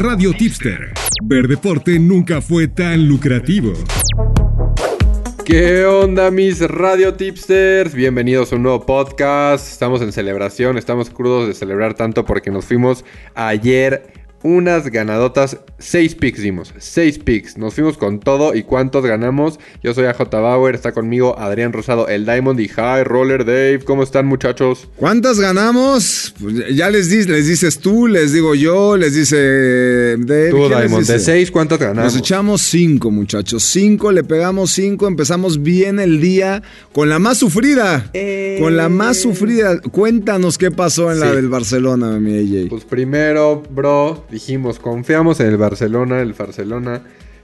Radio Tipster. Ver deporte nunca fue tan lucrativo. ¿Qué onda mis radio tipsters? Bienvenidos a un nuevo podcast. Estamos en celebración, estamos crudos de celebrar tanto porque nos fuimos ayer unas ganadotas. Seis picks dimos. Seis picks. Nos fuimos con todo. ¿Y cuántos ganamos? Yo soy AJ Bauer. Está conmigo Adrián Rosado, el Diamond y High Roller Dave. ¿Cómo están, muchachos? ¿Cuántas ganamos? Pues ya les, dices, les dices tú, les digo yo, les dice Dave. Tú, Diamond. De seis, ¿cuántas ganamos? Nos echamos cinco, muchachos. Cinco, le pegamos cinco. Empezamos bien el día con la más sufrida. Con la más sufrida. Cuéntanos qué pasó en la del Barcelona, mi AJ. Pues primero, bro dijimos, confiamos en el Barcelona, el Barcelona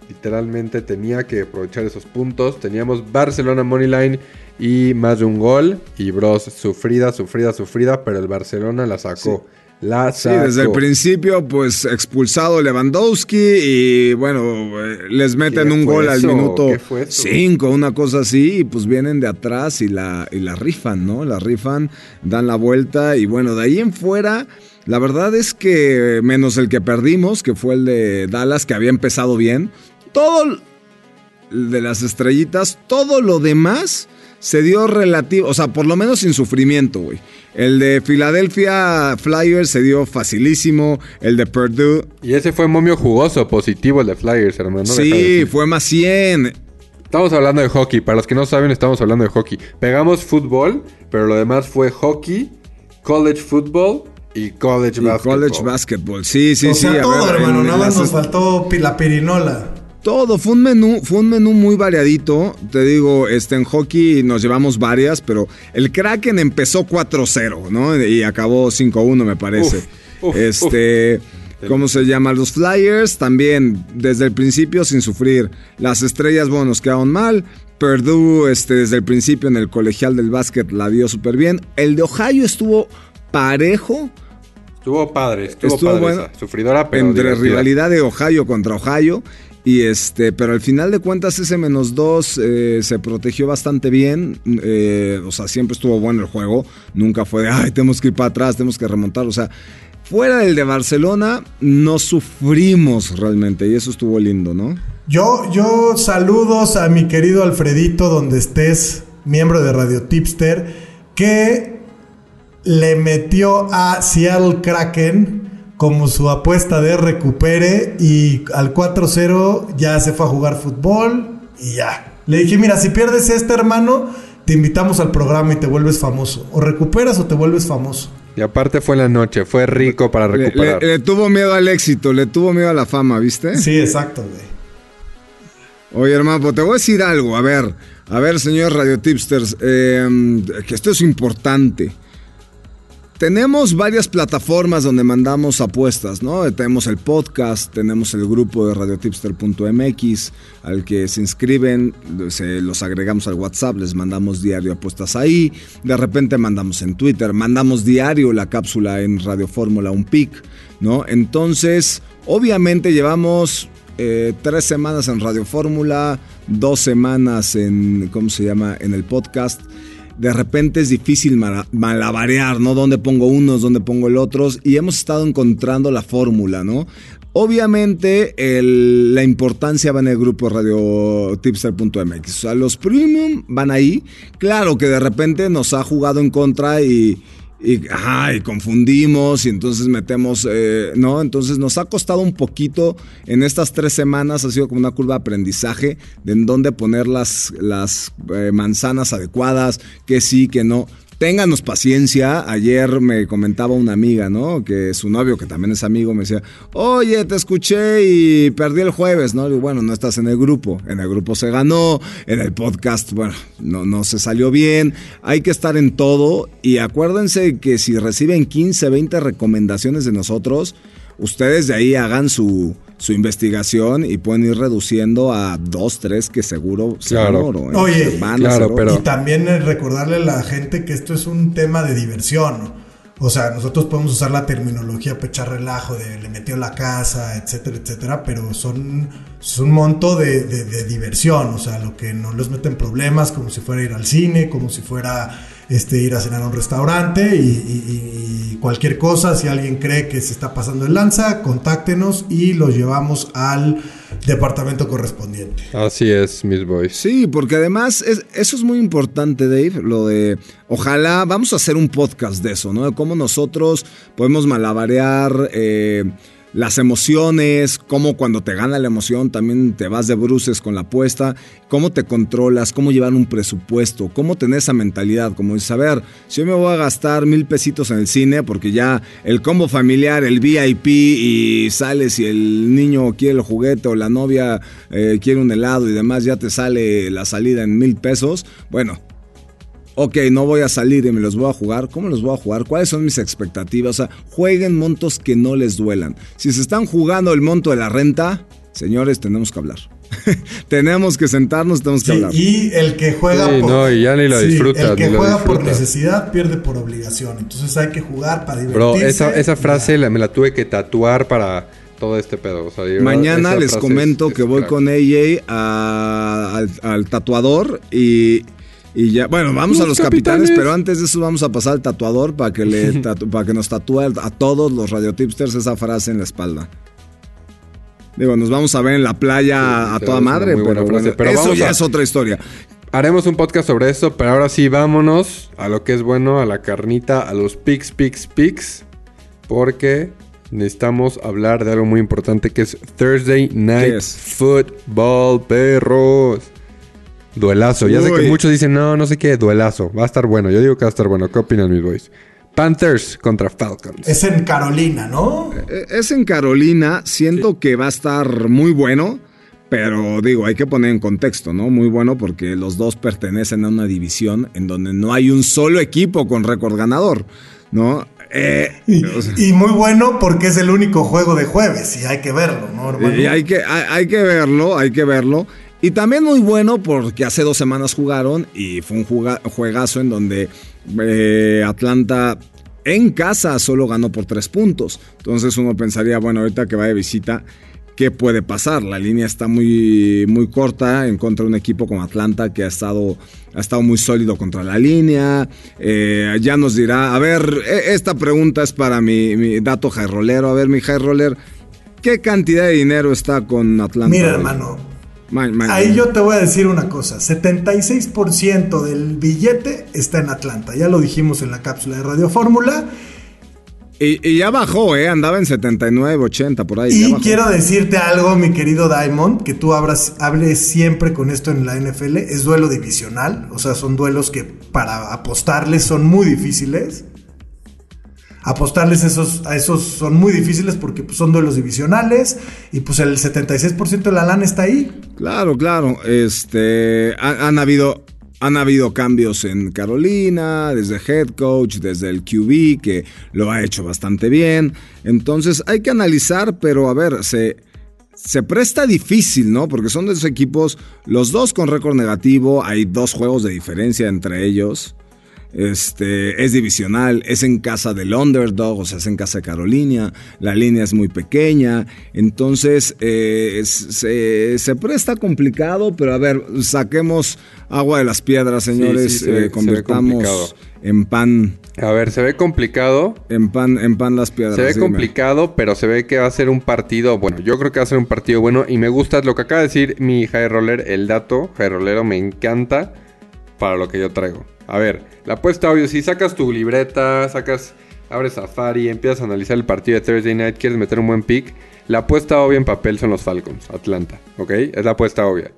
literalmente tenía que aprovechar esos puntos. Teníamos Barcelona Moneyline y más de un gol. Y bros, sufrida, sufrida, sufrida, pero el Barcelona la sacó. La sacó. Sí, desde el principio, pues expulsado Lewandowski y bueno, eh, les meten un gol al minuto 5, una cosa así, y pues vienen de atrás y la, y la rifan, ¿no? La rifan, dan la vuelta y bueno, de ahí en fuera la verdad es que, menos el que perdimos, que fue el de Dallas, que había empezado bien, todo de las estrellitas, todo lo demás se dio relativo, o sea, por lo menos sin sufrimiento, güey. El de Philadelphia Flyers se dio facilísimo, el de Purdue. Y ese fue momio jugoso, positivo el de Flyers, hermano. sí, fue más 100. Estamos hablando de hockey, para los que no saben, estamos hablando de hockey. Pegamos fútbol, pero lo demás fue hockey, college football y college y basketball. College basketball, sí, sí, o sí. Sea, todo, hermano, nada más nos faltó la pirinola. Todo, fue un menú, fue un menú muy variadito. Te digo, este en hockey nos llevamos varias, pero el Kraken empezó 4-0, ¿no? Y acabó 5-1, me parece. este, ¿cómo se llama? Los Flyers también, desde el principio sin sufrir. Las estrellas, bueno, nos quedaron mal. Purdue, este, desde el principio en el colegial del básquet la dio súper bien. El de Ohio estuvo parejo Estuvo padre, estuvo, padre bueno, sufridora, pero entre rivalidad de Ohio contra Ohio. Y este, pero al final de cuentas ese menos dos eh, se protegió bastante bien. Eh, o sea, siempre estuvo bueno el juego. Nunca fue de, ay, tenemos que ir para atrás, tenemos que remontar. O sea, fuera del de Barcelona, no sufrimos realmente. Y eso estuvo lindo, ¿no? Yo, yo saludos a mi querido Alfredito, donde estés, miembro de Radio Tipster, que le metió a Seattle Kraken como su apuesta de recupere y al 4-0 ya se fue a jugar fútbol y ya. Le dije, mira, si pierdes este hermano, te invitamos al programa y te vuelves famoso. O recuperas o te vuelves famoso. Y aparte fue la noche, fue rico para recuperar. Le, tuvo miedo al éxito, le tuvo miedo a la fama, ¿viste? Sí, exacto, güey. Oye, hermano, pues te voy a decir algo. A ver, a ver, señor Radio Tipsters, eh, que esto es importante. Tenemos varias plataformas donde mandamos apuestas, ¿no? Tenemos el podcast, tenemos el grupo de radiotipster.mx al que se inscriben, se los agregamos al WhatsApp, les mandamos diario apuestas ahí, de repente mandamos en Twitter, mandamos diario la cápsula en Radio Fórmula, un pick, ¿no? Entonces, obviamente llevamos eh, tres semanas en Radio Fórmula, dos semanas en, ¿cómo se llama?, en el podcast de repente es difícil malabarear, ¿no? ¿Dónde pongo unos, dónde pongo el otros? Y hemos estado encontrando la fórmula, ¿no? Obviamente la importancia va en el grupo radiotipster.mx. O sea, los premium van ahí. Claro que de repente nos ha jugado en contra y, y, ajá, y confundimos y entonces metemos, eh, ¿no? Entonces nos ha costado un poquito en estas tres semanas, ha sido como una curva de aprendizaje de en dónde poner las, las eh, manzanas adecuadas, que sí, que no. Ténganos paciencia. Ayer me comentaba una amiga, ¿no? Que su novio, que también es amigo, me decía, oye, te escuché y perdí el jueves, ¿no? Y bueno, no estás en el grupo. En el grupo se ganó, en el podcast, bueno, no, no se salió bien. Hay que estar en todo y acuérdense que si reciben 15, 20 recomendaciones de nosotros, ustedes de ahí hagan su, su investigación y pueden ir reduciendo a dos, tres que seguro claro. oro. ¿eh? Oye, claro, pero... y también recordarle a la gente que esto es un tema de diversión. O sea, nosotros podemos usar la terminología pechar relajo de le metió la casa, etcétera, etcétera, pero son es un monto de, de, de, diversión, o sea, lo que no les meten problemas, como si fuera ir al cine, como si fuera este, ir a cenar a un restaurante y, y- y cualquier cosa, si alguien cree que se está pasando el lanza, contáctenos y los llevamos al departamento correspondiente. Así es, mis boys. Sí, porque además es- eso es muy importante, Dave, lo de, ojalá, vamos a hacer un podcast de eso, ¿no? De cómo nosotros podemos malabarear eh, las emociones, cómo cuando te gana la emoción también te vas de bruces con la apuesta, cómo te controlas, cómo llevar un presupuesto, cómo tener esa mentalidad, como dices, a ver, si yo me voy a gastar mil pesitos en el cine, porque ya el combo familiar, el VIP y sales y el niño quiere el juguete o la novia eh, quiere un helado y demás, ya te sale la salida en mil pesos, bueno, ok, no voy a salir y me los voy a jugar. ¿Cómo los voy a jugar? ¿Cuáles son mis expectativas? O sea, jueguen montos que no les duelan. Si se están jugando el monto de la renta, señores, tenemos que hablar. tenemos que sentarnos, tenemos que Sí, hablar. y el que juega Sí, no, y ya ni lo disfrutas, El que ni juega por necesidad pierde por obligación. Entonces hay que jugar para divertirse. Bro, esa, frase la- me la tuve que tatuar para todo este pedo. O sea, Mañana les comento es- es que voy crack. con AJ a- al, al tatuador y, y ya, bueno, vamos a Los capitanes, capitanes. pero antes de eso vamos a pasar al tatuador para que, le tatu- para que nos tatúe a todos los radiotipsters esa frase en la espalda. Digo, nos vamos a ver en la playa Sí, a toda madre, pero, frase, bueno, pero eso vamos ya a- es otra historia. Haremos un podcast sobre eso, pero ahora sí vámonos a lo que es bueno, a la carnita, a los picks, picks, picks. Porque necesitamos hablar de algo muy importante que es Thursday Night. Football, perros. Duelazo. Ya sé que muchos dicen, no, no sé qué, duelazo. Va a estar bueno. Yo digo que va a estar bueno. ¿Qué opinan mis boys? Panthers contra Falcons. Es en Carolina, ¿no? Eh, Es en Carolina, siento que va a estar muy bueno, pero digo, hay que poner en contexto, ¿no? Muy bueno porque los dos pertenecen a una división en donde no hay un solo equipo con récord ganador, ¿no? Eh, Y, o sea, y muy bueno porque es el único juego de jueves y hay que verlo, ¿no, hermano? y hay que, hay, hay que verlo, hay que verlo. Y también muy bueno porque hace dos semanas jugaron y fue un juegazo en donde eh, Atlanta en casa solo ganó por tres puntos. Entonces uno pensaría, bueno, ahorita que va de visita, ¿qué puede pasar? La línea está muy, muy corta en contra de un equipo como Atlanta que ha estado, ha estado muy sólido contra la línea. Eh, ya nos dirá, a ver, e- esta pregunta es para mi, mi dato high rollero. A ver, mi high roller, ¿qué cantidad de dinero está con Atlanta? Mira, hoy? hermano, Ahí yo te voy a decir una cosa. 76% del billete está en Atlanta. Ya lo dijimos en la cápsula de Radio Fórmula. Y, y ya bajó, ¿eh? Andaba en 79, 80, por ahí. Y quiero decirte algo, mi querido Diamond, que tú abras, hables siempre con esto en la NFL. Es duelo divisional, o sea, son duelos que para apostarles son muy difíciles. Apostarles esos, a esos son muy difíciles porque pues, son duelos divisionales y pues el 76% de la lana está ahí. Claro, claro. Este, ha- han habido, han habido cambios en Carolina, desde head coach, desde el QB, que lo ha hecho bastante bien. Entonces hay que analizar, pero a ver, se, se presta difícil, ¿no? Porque son de esos equipos, los dos con récord negativo, hay dos juegos de diferencia entre ellos. Este, es divisional, es en casa del underdog, o sea, es en casa de Carolina, la línea es muy pequeña, entonces eh, es- se, se presta complicado, pero a ver, saquemos agua de las piedras, señores, sí, se ve- se eh, ve convertamos en pan, A ver, se ve complicado. en pan, en pan las piedras. Se ve dime. complicado, pero se ve que va a ser un partido bueno. Yo creo que va a ser un partido bueno y me gusta lo que acaba de decir mi high roller, el dato high rollero me encanta para lo que yo traigo. A ver, la apuesta obvio, si sacas tu libreta, sacas, abres Safari, empiezas a analizar el partido de Thursday Night, quieres meter un buen pick, la apuesta obvia en papel son los Falcons, Atlanta, ¿ok? Es la apuesta obvia.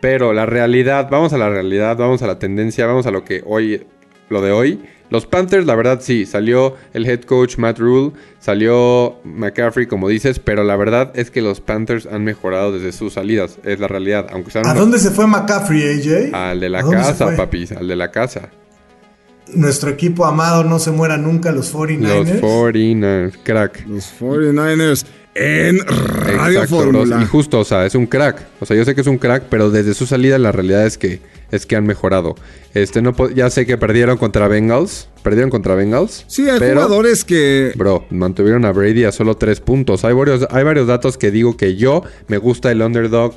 Pero la realidad, vamos a la realidad, vamos a la tendencia, vamos a lo que hoy, lo de hoy. Los Panthers, la verdad sí, salió el head coach Matt Rule, salió McCaffrey, como dices, pero la verdad es que los Panthers han mejorado desde sus salidas, es la realidad. Aunque sean ¿A dónde se fue McCaffrey, AJ? al de la ¿A dónde se casa, papi, al de la casa. Nuestro equipo amado no se muera nunca, los 49ers. Los 49ers, crack. Los 49ers en Radio Exacto. Fórmula. Y justo, o sea, es un crack. O sea, yo sé que es un crack, pero desde su salida la realidad es que es que han mejorado. Este no ya sé que perdieron contra Bengals, perdieron contra Bengals. Sí, hay pero, jugadores que... Bro, mantuvieron a Brady a solo tres puntos. Hay varios, hay varios datos que digo que yo me gusta el underdog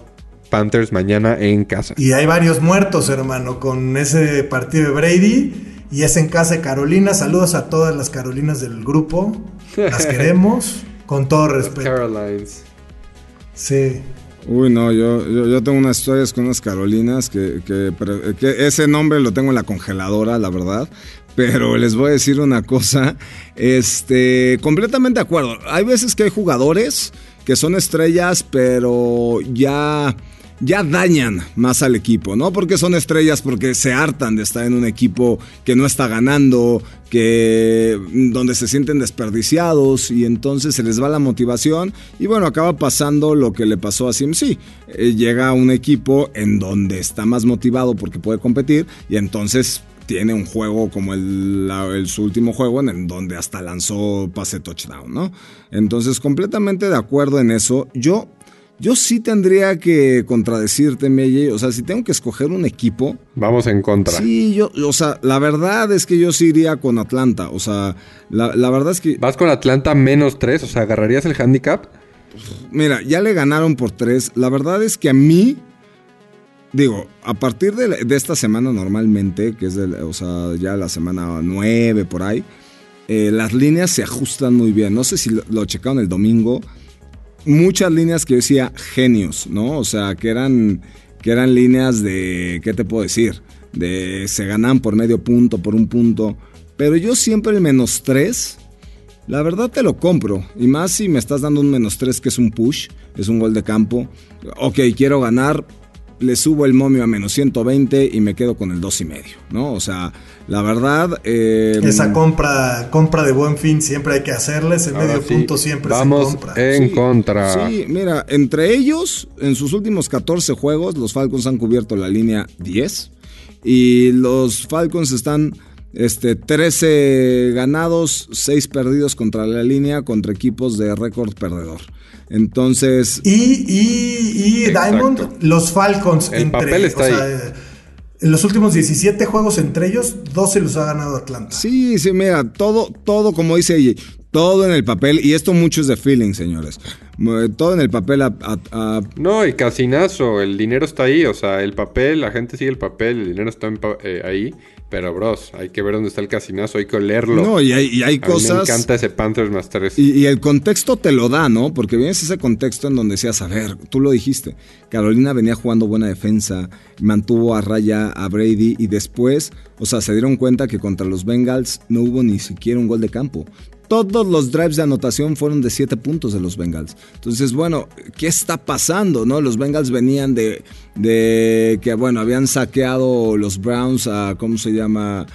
Panthers mañana en casa. Y hay varios muertos, hermano, con ese partido de Brady. y es en casa de Carolina. Saludos a todas las Carolinas del grupo. Las queremos con todo respeto. Carolines. Sí. Uy, no, yo, yo, tengo unas historias con unas Carolinas que, que, que ese nombre lo tengo en la congeladora, la verdad. Pero les voy a decir una cosa, este, completamente de acuerdo. Hay veces que hay jugadores que son estrellas, pero ya, ya dañan más al equipo, ¿no? Porque son estrellas, porque se hartan de estar en un equipo que no está ganando, que donde se sienten desperdiciados y entonces se les va la motivación y bueno, acaba pasando lo que le pasó a CMC. Eh, llega a un equipo en donde está más motivado porque puede competir y entonces tiene un juego como el- su último juego en el donde hasta lanzó pase touchdown, ¿no? Entonces, completamente de acuerdo en eso. Yo, yo sí tendría que contradecirte, Meye. O sea, si tengo que escoger un equipo, Vamos en contra. sí, yo, o sea, la verdad es que yo sí iría con Atlanta. O sea, la, la verdad es que, Vas con Atlanta menos 3, o sea, ¿agarrarías el handicap? mira, ya le ganaron por tres. La verdad es que a mí, digo, a partir de, la- de esta semana normalmente, que es, de, o sea, ya la semana nueve por ahí, eh, las líneas se ajustan muy bien. No sé si lo, lo checaron el domingo. Muchas líneas que yo decía genios, ¿no? O sea, que eran, que eran líneas de, ¿qué te puedo decir? De se ganan por medio punto, por un punto. Pero yo siempre el menos tres, la verdad te lo compro. Y más si me estás dando un menos tres que es un push, es un gol de campo. Ok, quiero ganar, le subo el momio a menos 120 y me quedo con el dos y medio, ¿no? O sea, la verdad... eh, Esa compra, compra de buen fin siempre hay que hacerla. Ese medio sí, punto siempre Vamos se compra. en Sí, contra. Sí, mira, entre ellos, en sus últimos 14 juegos, los Falcons han cubierto la línea 10. Y los Falcons están este, 13 ganados, 6 perdidos contra la línea, contra equipos de récord perdedor. Entonces, Y, y, y. Diamond, los Falcons. El papel está o sea, ahí. En los últimos 17 juegos entre ellos, 12 los ha ganado Atlanta. sí, sí, mira, todo, todo, como dice ella, todo en el papel, y esto mucho es de feeling, señores. Eh, Todo en el papel a- a- a No, y casinazo, el dinero está ahí, o sea, el papel, la gente sigue el papel, el dinero está en pa- eh, ahí, pero bros, hay que ver dónde está el casinazo, hay que olerlo. No, y hay, y hay A mí cosas. me encanta ese Panthers más 3. Y, y el contexto te lo da, ¿no? Porque vienes ese contexto en donde decías, a ver, tú lo dijiste, Carolina venía jugando buena defensa, mantuvo a raya a Brady y después, o sea, se dieron cuenta que contra los Bengals no hubo ni siquiera un gol de campo. Todos los drives de anotación fueron de 7 puntos de los Bengals. Entonces, bueno, ¿qué está pasando? ¿No? Los Bengals venían de, de que, bueno, habían saqueado los Browns a, ¿cómo se llama?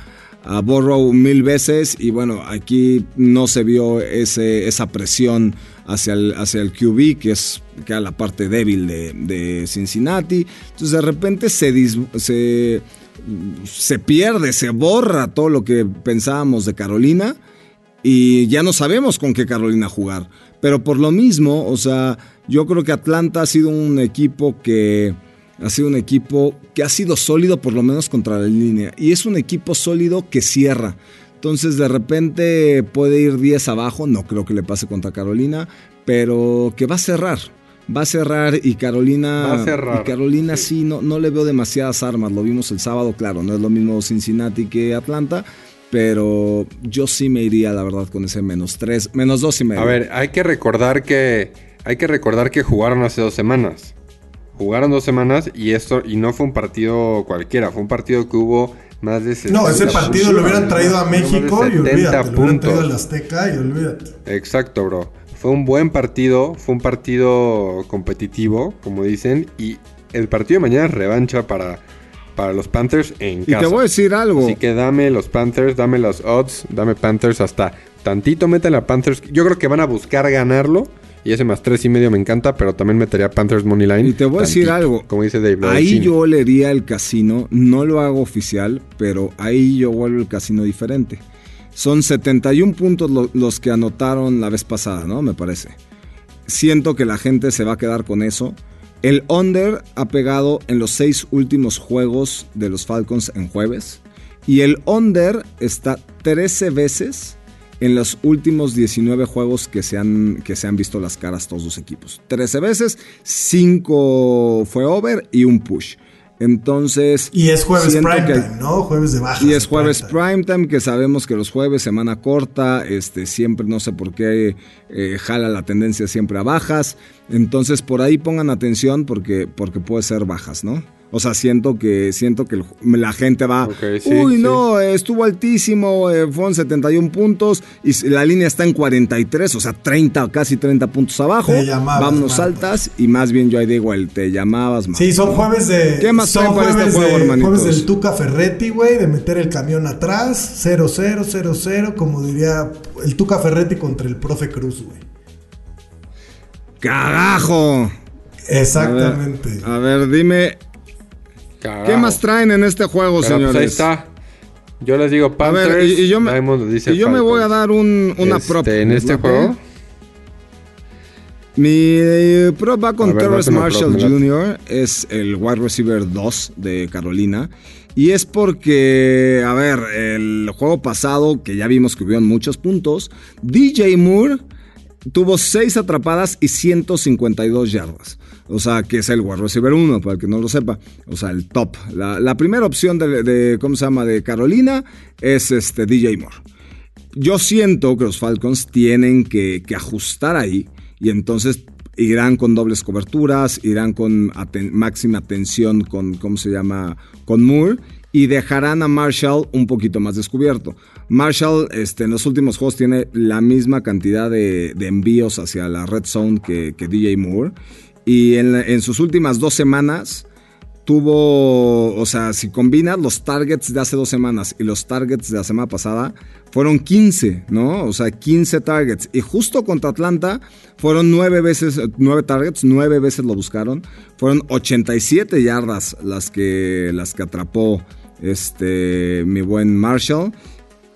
a Burrow mil veces y bueno, aquí no se vio ese, esa presión hacia el, hacia el QB, que es que era la parte débil de, de Cincinnati. Entonces de repente se, dis- se, se pierde, se borra todo lo que pensábamos de Carolina y ya no sabemos con qué Carolina jugar. Pero por lo mismo, o sea, yo creo que Atlanta ha sido un equipo que ha sido un equipo que ha sido sólido por lo menos contra la línea y es un equipo sólido que cierra. Entonces de repente puede ir 10 abajo, no creo que le pase contra Carolina, pero que va a cerrar. Va a cerrar y Carolina Va a cerrar, y Carolina sí, no, no le veo demasiadas armas. Lo vimos el sábado, claro, no es lo mismo Cincinnati que Atlanta, pero yo sí me iría, la verdad, con ese menos 3, menos 2 y medio. A ver, hay que recordar que hay que recordar que jugaron hace dos semanas. Jugaron dos semanas y esto y no fue un partido cualquiera, fue un partido que hubo más de 60 No, ese partido lo hubieran traído a México y 70 olvídate. Lo hubieran traído puntos. al Azteca y olvídate. Exacto, bro. Fue un buen partido, fue un partido competitivo, como dicen, y el partido de mañana es revancha para, para los Panthers en y casa. te voy a decir algo. Así que dame los Panthers, dame los odds, dame Panthers hasta tantito meten a Panthers. Yo creo que van a buscar ganarlo. Y ese más tres y medio me encanta, pero también metería Panthers Money Line. Y te voy a decir algo. Como dice Dave. Ahí yo olería el casino, no lo hago oficial, pero ahí yo vuelvo el casino diferente. Son 71 puntos lo- los que anotaron la vez pasada, ¿no? Me parece. Siento que la gente se va a quedar con eso. El under ha pegado en los seis últimos juegos de los Falcons en jueves. Y el under está 13 veces en los últimos 19 juegos que se han, que se han visto las caras todos los equipos. 13 veces, 5 fue over y un push. Entonces. Y es jueves prime que- time, ¿no? Jueves de bajas. Y es jueves prime time. prime time, que sabemos que los jueves, semana corta, este, siempre no sé por qué eh, jala la tendencia siempre a bajas. Entonces por ahí pongan atención porque, porque puede ser bajas, ¿no? O sea, siento que, siento que la gente va. Ok, sí, Uy, sí. no, estuvo altísimo, eh, fueron 71 puntos y la línea está en 43, o sea, 30, casi 30 puntos abajo. Te llamabas, Vámonos Marta. altas y más bien yo ahí digo el te llamabas más. Sí, son jueves de. ¿Qué más son este jueves juego, de- hermanitos? Jueves del Tuca Ferretti, güey, de meter el camión atrás, 0-0, 0-0, como diría el Tuca Ferretti contra el profe Cruz, güey. ¡Carajo! Exactamente. A ver, dime, Carajo. ¿qué más traen en este juego, Pero, pues, señores? ahí está. Yo les digo A Panthers. ver, y, y yo me, Diamond dice y yo me Falcons. voy a dar un, una Este, prop. En este juego. Mi eh, prop va con A Terrence Marshall prop, Jr., es el wide receiver 2 de Carolina. Y es porque, a ver, el juego pasado, que ya vimos que hubieron muchos puntos, DJ Moore tuvo 6 atrapadas y 152 yardas. O sea, que es el wide receiver 1, para el que no lo sepa. O sea, el top. La, primera opción de, ¿cómo se llama?, de Carolina es este DJ Moore. Yo siento que los Falcons tienen que, ajustar ahí y entonces irán con dobles coberturas, irán con máxima atención con, ¿cómo se llama?, con Moore y dejarán a Marshall un poquito más descubierto. Marshall este, en los últimos juegos tiene la misma cantidad de, envíos hacia la red zone que, DJ Moore y en, sus últimas dos semanas tuvo, o sea, si combinas los targets de hace dos semanas y los targets de la semana pasada, fueron 15, ¿no? O sea, 15 targets. Y justo contra Atlanta fueron nueve veces, nueve targets, nueve veces lo buscaron. Fueron 87 yardas las que, las que atrapó este, mi buen Marshall.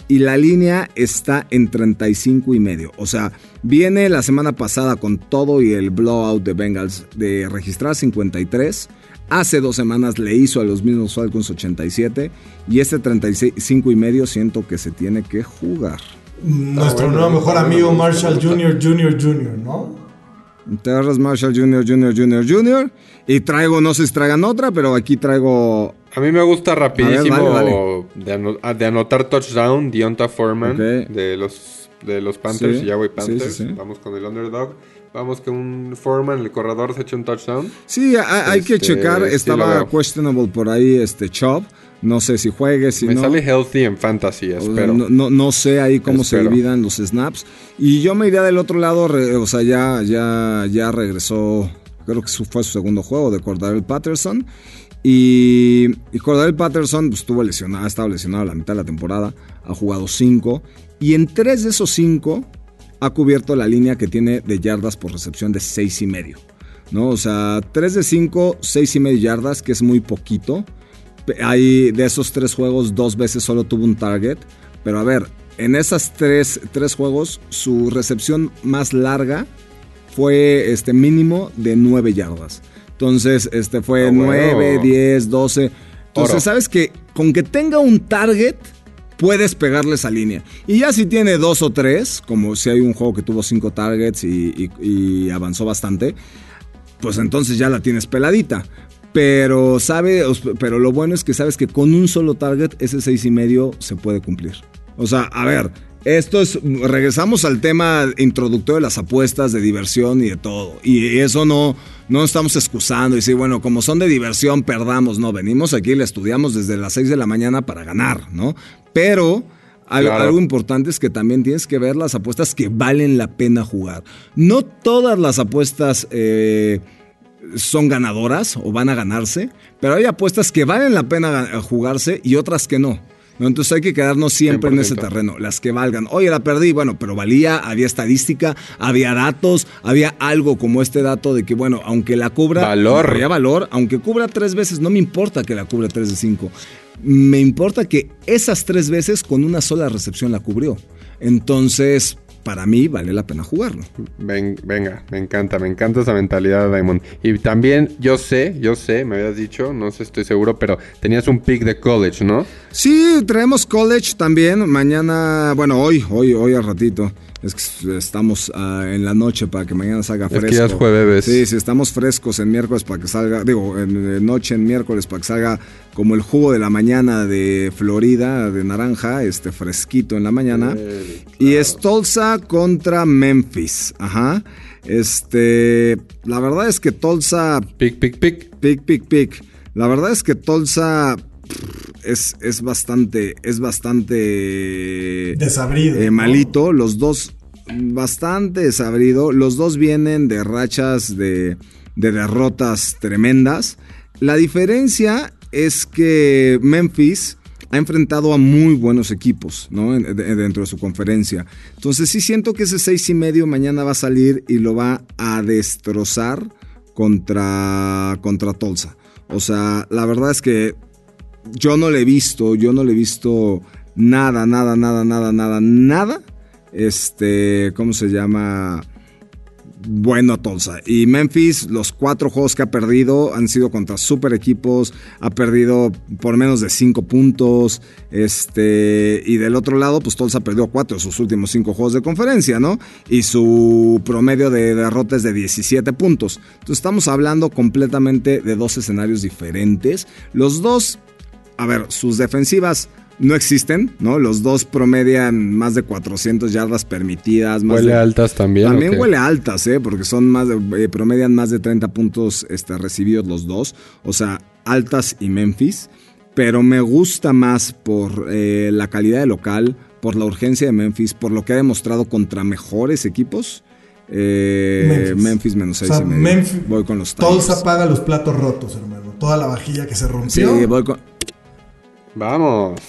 Y la línea está en 35 y medio. O sea, viene la semana pasada con todo y el blowout de Bengals de registrar 53. Hace dos semanas le hizo a los mismos Falcons 87. Y este 35 y medio siento que se tiene que jugar. Nuestro bueno, nuevo mejor amigo Marshall. Jr., Jr., Jr., ¿no? Terras Marshall Jr., Jr., Jr., Jr. Y traigo, no sé si traigan otra, pero aquí traigo. A mí me gusta rapidísimo De, ah, de anotar touchdown, Deonta Foreman de los de los Panthers. Sí, y ya voy sí, Panthers. sí, sí. Vamos con el underdog. Vamos con un Foreman, el corredor, se echó un touchdown. Sí, ha- hay que Este, checar. Estaba questionable por ahí este Chubb. No sé si juegue, si me no. sale healthy en fantasy, espero. No, no, no sé ahí cómo Espero. se dividan los snaps. Y yo me iría del otro lado, o sea, ya, ya, ya regresó, creo que fue su segundo juego de Cordarel Patterson. Y, y Cordarel Patterson pues, estuvo lesionado, ha estado lesionado la mitad de la temporada, ha jugado cinco. Y en tres de esos cinco ha cubierto la línea que tiene de yardas por recepción de seis y medio. ¿no? O sea, 3 de 5, 6 y medio yardas, que es muy poquito. Hay de esos tres juegos, dos veces solo tuvo un target. Pero a ver, en esas tres, tres juegos, su recepción más larga fue este mínimo de 9 yardas. Entonces, este fue Ah, bueno. 9, 10, 12. Entonces, Oro. sabes que con que tenga un target, puedes pegarle esa línea. Y ya si tiene dos o tres, como si hay un juego que tuvo cinco targets y, y- y avanzó bastante, pues entonces ya la tienes peladita. Pero sabe, pero lo bueno es que sabes que con un solo target, ese seis y medio se puede cumplir. O sea, a ver, esto es. Regresamos al tema introductorio de las apuestas, de diversión y de todo. Y eso no, no estamos excusando y decir, bueno, como son de diversión, perdamos. No, venimos aquí y la estudiamos desde las 6 de la mañana para ganar, ¿no? Pero. Claro. Algo importante es que también tienes que ver las apuestas que valen la pena jugar. No todas las apuestas eh, son ganadoras o van a ganarse, pero hay apuestas que valen la pena ga- jugarse y otras que no. ¿No? Entonces hay que quedarnos siempre en ese 100%. terreno, las que valgan. Oye, la perdí, bueno, pero valía, había estadística, había datos, había algo como este dato de que, bueno, aunque la cubra... Valor. Había valor, aunque cubra tres veces, no me importa que la cubra tres de cinco. Me importa que esas tres veces con una sola recepción la cubrió. Entonces, para mí vale la pena jugarlo. Ven- venga, me encanta, me encanta esa mentalidad, Diamond. Y también, yo sé, yo sé, me habías dicho, no sé, estoy seguro, pero tenías un pick de college, ¿no? Sí, traemos college también. Mañana, bueno, hoy, hoy, hoy al ratito. Es que estamos ah, en la noche para que mañana salga Es fresco. que ya es jueves. Sí, sí, estamos frescos en miércoles para que salga, digo, en, noche en miércoles para que salga como el jugo de la mañana de Florida, de naranja, este fresquito en la mañana. Y es Tulsa contra Memphis. Ajá. Este, la verdad es que Tulsa Pic, pic, pic. Pick, pick, pick. La verdad es que Tulsa es, es bastante, es bastante Desabrido. eh, malito. Los dos, bastante desabrido. Los dos vienen de rachas de, de derrotas tremendas. La diferencia es que Memphis ha enfrentado a muy buenos equipos, ¿no? En- de- dentro de su conferencia. Entonces sí siento que ese seis y medio mañana va a salir y lo va a destrozar contra, contra Tulsa. O sea, la verdad es que yo no le he visto, yo no le he visto nada, nada, nada, nada, nada, nada. Este, ¿cómo se llama? Bueno Tulsa. Y Memphis, los cuatro juegos que ha perdido han sido contra super equipos. Ha perdido por menos de cinco puntos. Este, y del otro lado, pues Tulsa perdió cuatro de sus últimos cinco juegos de conferencia, ¿no? Y su promedio de derrotas de 17 puntos. Entonces estamos hablando completamente de dos escenarios diferentes. Los dos a ver, sus defensivas no existen, ¿no? Los dos promedian más de 400 yardas permitidas. Más Huele de- altas también. También ¿o huele altas, ¿eh? Porque son más de, eh, promedian más de 30 puntos este, recibidos los dos. O sea, altas y Memphis. Pero me gusta más por eh, la calidad de local, por la urgencia de Memphis, por lo que ha demostrado contra mejores equipos. Eh, Memphis. Memphis. menos O 6 sea, y medio. Memphis- voy con los Tigers. Tulsa paga los platos rotos, hermano. Toda la vajilla que se Sí, rompió. voy con, Vamos.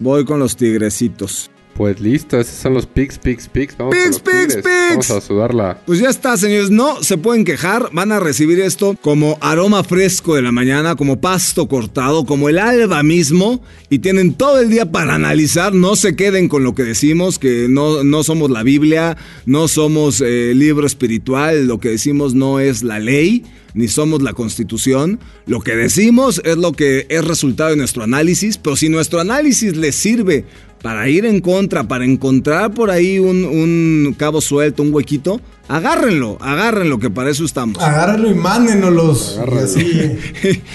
Voy con los tigrecitos. Pues listo, esos son los picks, picks, picks. Vamos Picks, picks. Vamos a sudarla. Pues ya está, señores. No se pueden quejar. Van a recibir esto como aroma fresco de la mañana, como pasto cortado, como el alba mismo. Y tienen todo el día para analizar. No se queden con lo que decimos, que no, no somos la Biblia, no somos eh, libro espiritual. Lo que decimos no es la ley, ni somos la constitución. Lo que decimos es lo que es resultado de nuestro análisis. Pero si nuestro análisis les sirve para ir en contra, para encontrar por ahí un, un cabo suelto, un huequito, agárrenlo, agárrenlo, que para eso estamos. Agárrenlo y mándenoslos. Y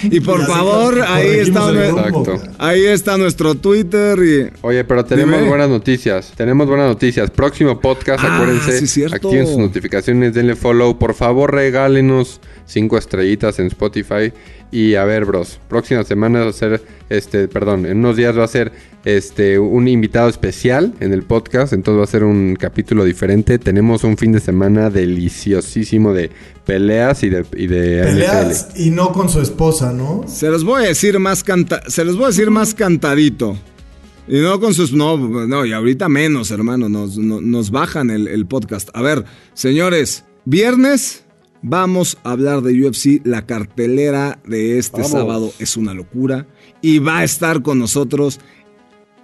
y por y favor, ahí está, el nue- rumbo, Exacto. cara. ahí está nuestro Twitter y... Oye, pero tenemos Dime. buenas noticias. Tenemos buenas noticias. Próximo podcast, Ah, acuérdense. sí, cierto. Activen sus notificaciones, denle follow. Por favor, regálenos cinco estrellitas en Spotify. Y a ver, bros, próxima semana va a ser, este, perdón, en unos días va a ser este un invitado especial en el podcast. Entonces va a ser un capítulo diferente. Tenemos un fin de semana deliciosísimo de peleas y de, y de Peleas y no con su esposa, ¿no? Se los voy a decir más canta se los voy a decir más cantadito. Y no con sus... No, no, y ahorita menos, hermano. Nos, no- nos bajan el, el podcast. A ver, señores, viernes vamos a hablar de UFC. La cartelera de este Vamos. sábado es una locura. Y va a estar con nosotros,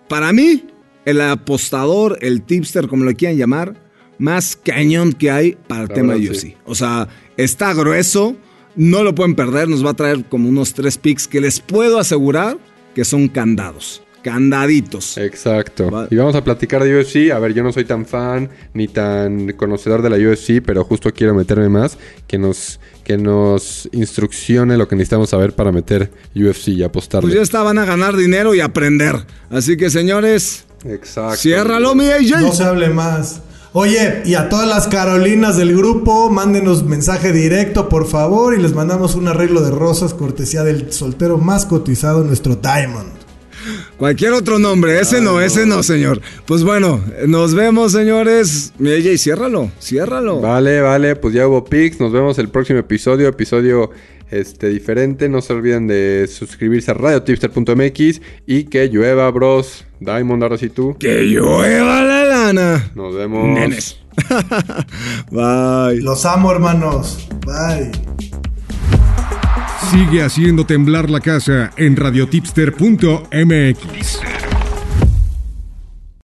para mí, el apostador, el tipster, como lo quieran llamar, más cañón que hay para el La tema de UFC. sí. O sea, está grueso, no lo pueden perder, nos va a traer como unos tres picks que les puedo asegurar que son candados, candaditos. Exacto. Va- Y vamos a platicar de UFC. A ver, yo no soy tan fan ni tan conocedor de la UFC, pero justo quiero meterme más. Que nos, que nos instruccione lo que necesitamos saber para meter UFC y apostarle. Pues ya está, van a ganar dinero y aprender. Así que señores, Exacto. ciérralo mi AJ. No se hable más. Oye, y a todas las Carolinas del grupo, mándenos mensaje directo, por favor, y les mandamos un arreglo de rosas, cortesía del soltero más cotizado, nuestro Diamond. Cualquier otro nombre, ese no, ese no, señor. Pues bueno, nos vemos, señores. Mi AJ, ciérralo, ciérralo. Vale, vale, pues ya hubo picks. Nos vemos el próximo episodio, episodio este diferente. No se olviden de suscribirse a radiotipster.mx y que llueva, bros. Diamond, ahora sí tú. Que llueva la lana. Nos vemos. Nenes. Bye. Los amo, hermanos. Bye. Sigue haciendo temblar la casa en radiotipster.mx.